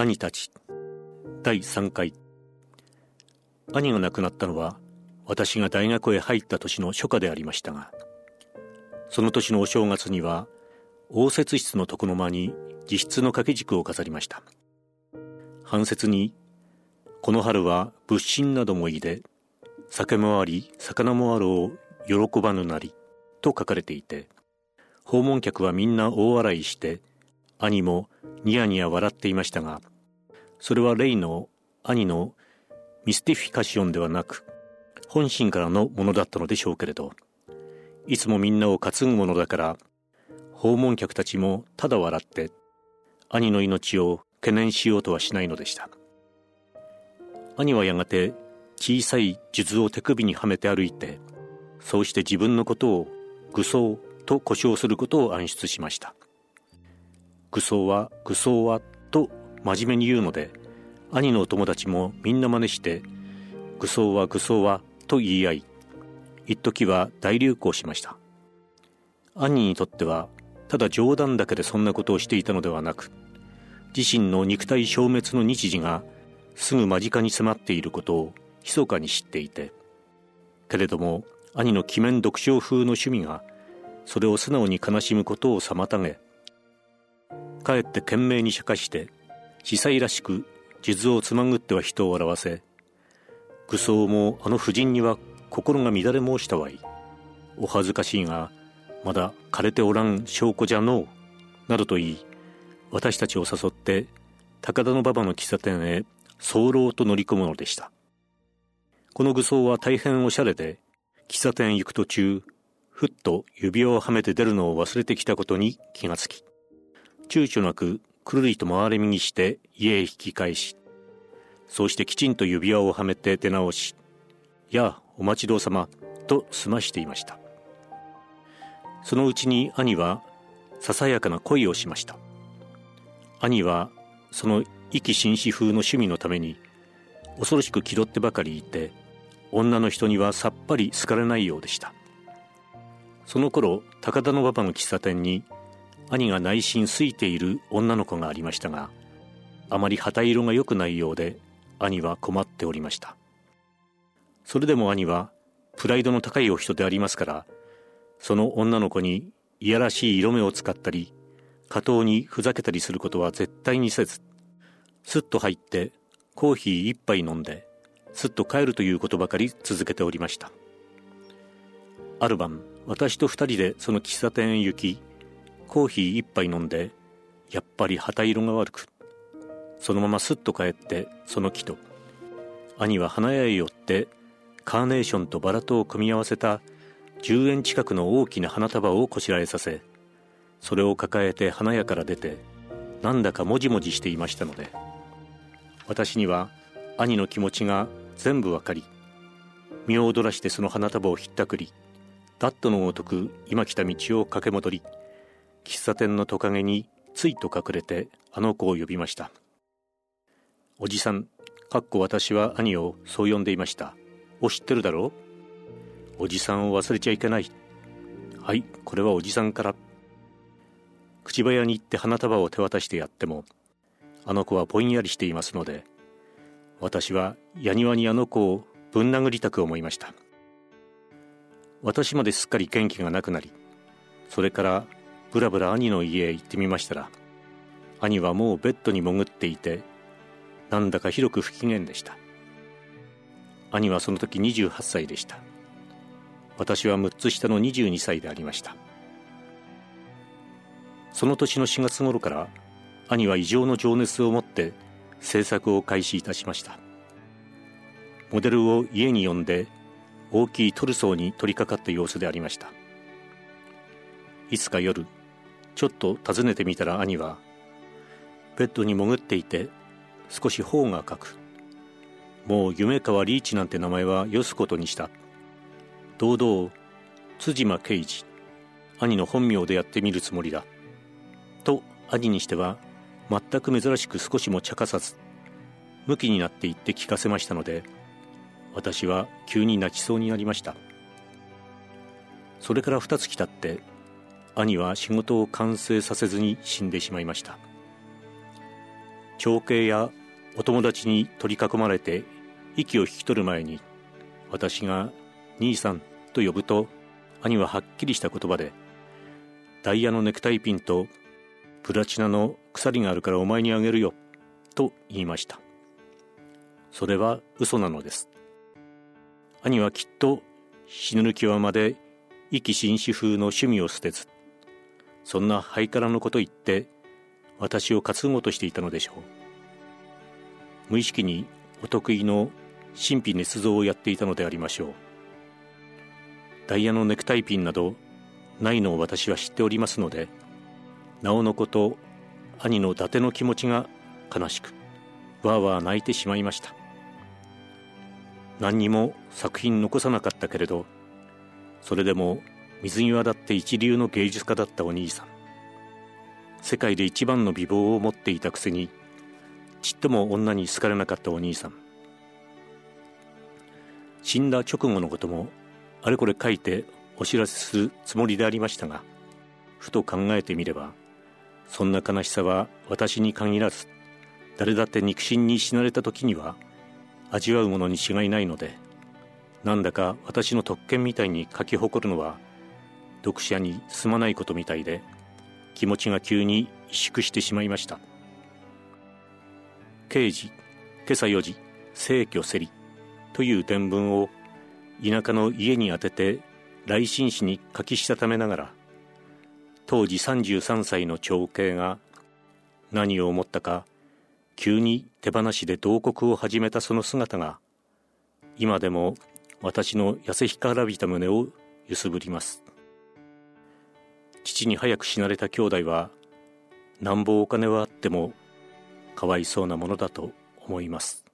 兄たち。第3回。兄が亡くなったのは私が大学へ入った年の初夏でありましたがその年のお正月には応接室の床の間に自筆の掛け軸を飾りました。半節に「この春は物心などもいで酒もあり魚もあろう喜ばぬなり」と書かれていて訪問客はみんな大笑いして兄もニヤニヤ笑っていましたがそれはレイの兄のミスティフィカションではなく本心からのものだったのでしょうけれどいつもみんなを担ぐものだから訪問客たちもただ笑って兄の命を懸念しようとはしないのでした。兄はやがて小さい数珠を手首にはめて歩いてそうして自分のことを愚僧と呼称することを暗出しました。愚僧は愚僧はと真面目に言うので兄のお友達もみんな真似して愚僧は愚僧はと言い合い一時は大流行しました。兄にとってはただ冗談だけでそんなことをしていたのではなく自身の肉体消滅の日時がすぐ間近に迫っていることを密かに知っていてけれども兄の鬼面読書風の趣味がそれを素直に悲しむことを妨げかえって懸命に釈迦して司祭らしく数珠をつまぐっては人を笑わせ愚僧もあの婦人には心が乱れ申したわい。お恥ずかしいがまだ枯れておらん証拠じゃのうなどと言い私たちを誘って高田馬場の喫茶店へ早漏と乗り込むのでした。この愚僧は大変おしゃれで喫茶店行く途中ふっと指輪をはめて出るのを忘れてきたことに気がつき躊躇なくくるりと回れ右して家へ引き返しそうしてきちんと指輪をはめて出直し「やあお待ちどうさま」と済ましていました。そのうちに兄はささやかな恋をしました。兄はその意気紳士風の趣味のために恐ろしく気取ってばかりいて女の人にはさっぱり好かれないようでした。その頃高田馬場の喫茶店に兄が内心すいている女の子がありましたがあまり旗色が良くないようで兄は困っておりました。それでも兄はプライドの高いお人でありますからその女の子にいやらしい色目を使ったり過当にふざけたりすることは絶対にせずすっと入ってコーヒー一杯飲んですっと帰るということばかり続けておりました。ある晩私と二人でその喫茶店へ行きコーヒー一杯飲んでやっぱり旗色が悪くそのまますっと帰ってその木と兄は花屋へ寄ってカーネーションとバラとを組み合わせた10円近くの大きな花束をこしらえさせそれを抱えて花屋から出てなんだかもじもじしていましたので私には兄の気持ちが全部わかり身を躍らしてその花束をひったくりダットのごとく今来た道を駆け戻り喫茶店のトカゲについと隠れてあの子を呼びました。おじさんかっこ私は兄をそう呼んでいました。を知ってるだろう？おじさんを忘れちゃいけない。はいこれはおじさんから。口早に行って花束を手渡してやってもあの子はぼんやりしていますので私は矢庭にあの子をぶん殴りたく思いました。私まですっかり元気がなくなりそれからぶらぶら兄の家へ行ってみましたら兄はもうベッドに潜っていてなんだか広く不機嫌でした。兄はその時28歳でした。私は6つ下の22歳でありました。その年の4月頃から兄は異常の情熱を持って制作を開始いたしました。モデルを家に呼んで大きいトルソーに取り掛かった様子でありました。いつか夜ちょっと訪ねてみたら兄はベッドに潜っていて少し頬が赤く。もう夢川リーチなんて名前はよすことにした。堂々辻間刑事兄の本名でやってみるつもりだ。と兄にしては全く珍しく少しも茶化さず向きになって言って聞かせましたので私は急に泣きそうになりました。それから二月経って兄は仕事を完成させずに死んでしまいました。長兄やお友達に取り囲まれて息を引き取る前に私が「兄さん」と呼ぶと兄ははっきりした言葉で「ダイヤのネクタイピンとプラチナの鎖があるからお前にあげるよ」と言いました。それは嘘なのです。兄はきっと死ぬ際まで意気紳士風の趣味を捨てずそんなハイカラのこと言って私を担ごうとしていたのでしょう。無意識にお得意の神秘捏造をやっていたのでありましょう。ダイヤのネクタイピンなどないのを私は知っておりますのでなおのこと兄の伊達の気持ちが悲しくわーわー泣いてしまいました。何にも作品残さなかったけれどそれでも水際だって一流の芸術家だったお兄さん。世界で一番の美貌を持っていたくせにちっとも女に好かれなかったお兄さん。死んだ直後のこともあれこれ書いてお知らせするつもりでありましたがふと考えてみればそんな悲しさは私に限らず誰だって肉親に死なれた時には味わうものに違いないのでなんだか私の特権みたいに書き誇るのは読者にすまないことみたいで気持ちが急に萎縮してしまいました。刑事今朝4時聖居せりという伝聞を田舎の家に宛てて来信紙に書きしたためながら当時33歳の長兄が何を思ったか急に手放しで慟哭を始めたその姿が今でも私の痩せ干からびた胸を揺すぶります。父に早く死なれた兄弟はなんぼお金はあってもかわいそうなものだと思います。